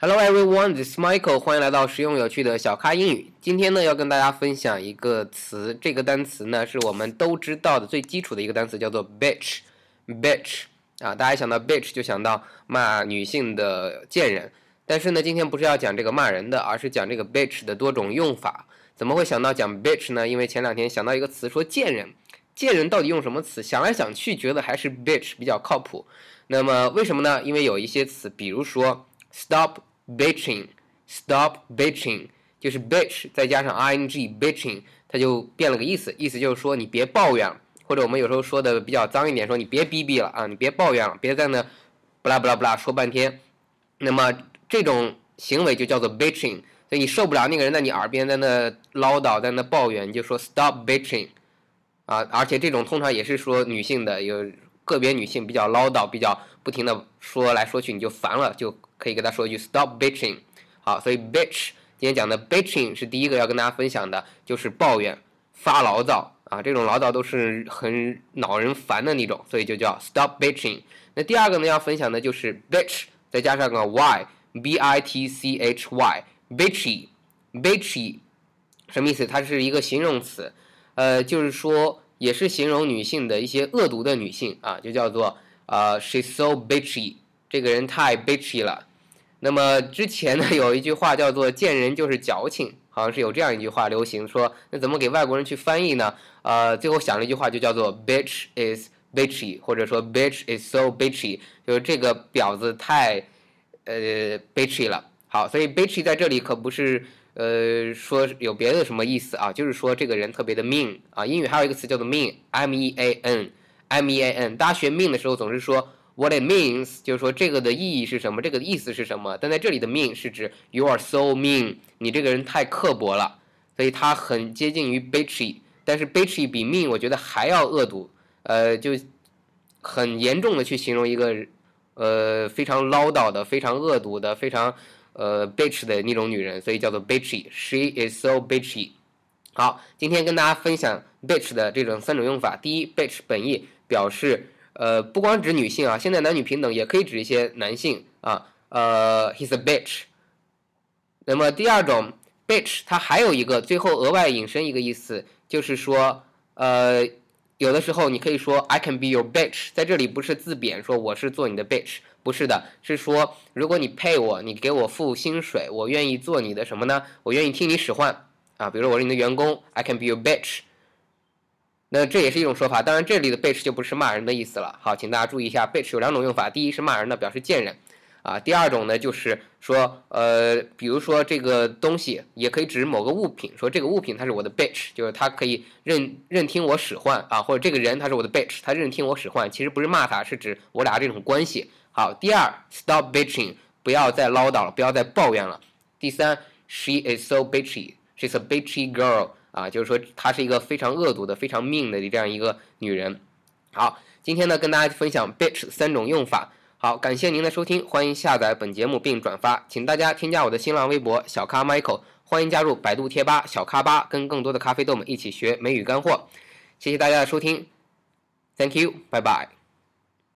Hello everyone, this is Michael. 欢迎来到实用有趣的小咖英语。今天呢，要跟大家分享一个词，这个单词呢是我们都知道的最基础的一个单词，叫做 bitch。bitch 啊，大家想到 bitch 就想到骂女性的贱人。但是呢，今天不是要讲这个骂人的，而是讲这个 bitch 的多种用法。怎么会想到讲 bitch 呢？因为前两天想到一个词，说贱人，贱人到底用什么词？想来想去，觉得还是 bitch 比较靠谱。那么为什么呢？因为有一些词，比如说 stop。Bitching，stop bitching，就是 bitch 再加上 ing bitching，它就变了个意思，意思就是说你别抱怨了，或者我们有时候说的比较脏一点，说你别逼逼了啊，你别抱怨了，别在那不拉不拉不拉说半天。那么这种行为就叫做 bitching，所以你受不了那个人在你耳边在那唠叨，在那抱怨，你就说 stop bitching，啊，而且这种通常也是说女性的，有个别女性比较唠叨，比较不停的说来说去，你就烦了就。可以给她说一句 Stop bitching。好，所以 bitch 今天讲的 bitching 是第一个要跟大家分享的，就是抱怨、发牢骚啊，这种唠叨都是很恼人烦的那种，所以就叫 Stop bitching。那第二个呢要分享的就是 bitch 再加上个 y，b i t c h y，bitchy，bitchy 什么意思？它是一个形容词，呃，就是说也是形容女性的一些恶毒的女性啊，就叫做呃 she's so bitchy，这个人太 bitchy 了。那么之前呢，有一句话叫做“见人就是矫情”，好像是有这样一句话流行说，那怎么给外国人去翻译呢？呃，最后想了一句话，就叫做 “bitch is bitchy”，或者说 “bitch is so bitchy”，就是这个婊子太呃 bitchy 了。好，所以 bitchy 在这里可不是呃说有别的什么意思啊，就是说这个人特别的 mean 啊。英语还有一个词叫做 mean，m e a n，m e a n。大家学 mean 的时候总是说。What it means 就是说这个的意义是什么？这个的意思是什么？但在这里的 mean 是指 you are so mean，你这个人太刻薄了，所以它很接近于 bitchy，但是 bitchy 比 mean 我觉得还要恶毒，呃，就很严重的去形容一个呃非常唠叨的、非常恶毒的、非常呃 bitch 的那种女人，所以叫做 bitchy。She is so bitchy。好，今天跟大家分享 bitch 的这种三种用法。第一，bitch 本意表示。呃，不光指女性啊，现在男女平等也可以指一些男性啊。呃，he's a bitch。那么第二种 bitch，它还有一个最后额外引申一个意思，就是说，呃，有的时候你可以说 I can be your bitch，在这里不是自贬，说我是做你的 bitch，不是的，是说如果你配我，你给我付薪水，我愿意做你的什么呢？我愿意听你使唤啊。比如说我是你的员工，I can be your bitch。那这也是一种说法，当然这里的 bitch 就不是骂人的意思了。好，请大家注意一下，bitch 有两种用法，第一是骂人的，表示贱人，啊，第二种呢就是说，呃，比如说这个东西也可以指某个物品，说这个物品它是我的 bitch，就是它可以任任听我使唤啊，或者这个人他是我的 bitch，他任听我使唤，其实不是骂他，是指我俩这种关系。好，第二，stop bitching，不要再唠叨了，不要再抱怨了。第三，she is so bitchy，she's a bitchy girl。啊，就是说她是一个非常恶毒的、非常 mean 的这样一个女人。好，今天呢跟大家分享 bitch 三种用法。好，感谢您的收听，欢迎下载本节目并转发，请大家添加我的新浪微博小咖 Michael，欢迎加入百度贴吧小咖吧，跟更多的咖啡豆们一起学美语干货。谢谢大家的收听，Thank you，拜拜。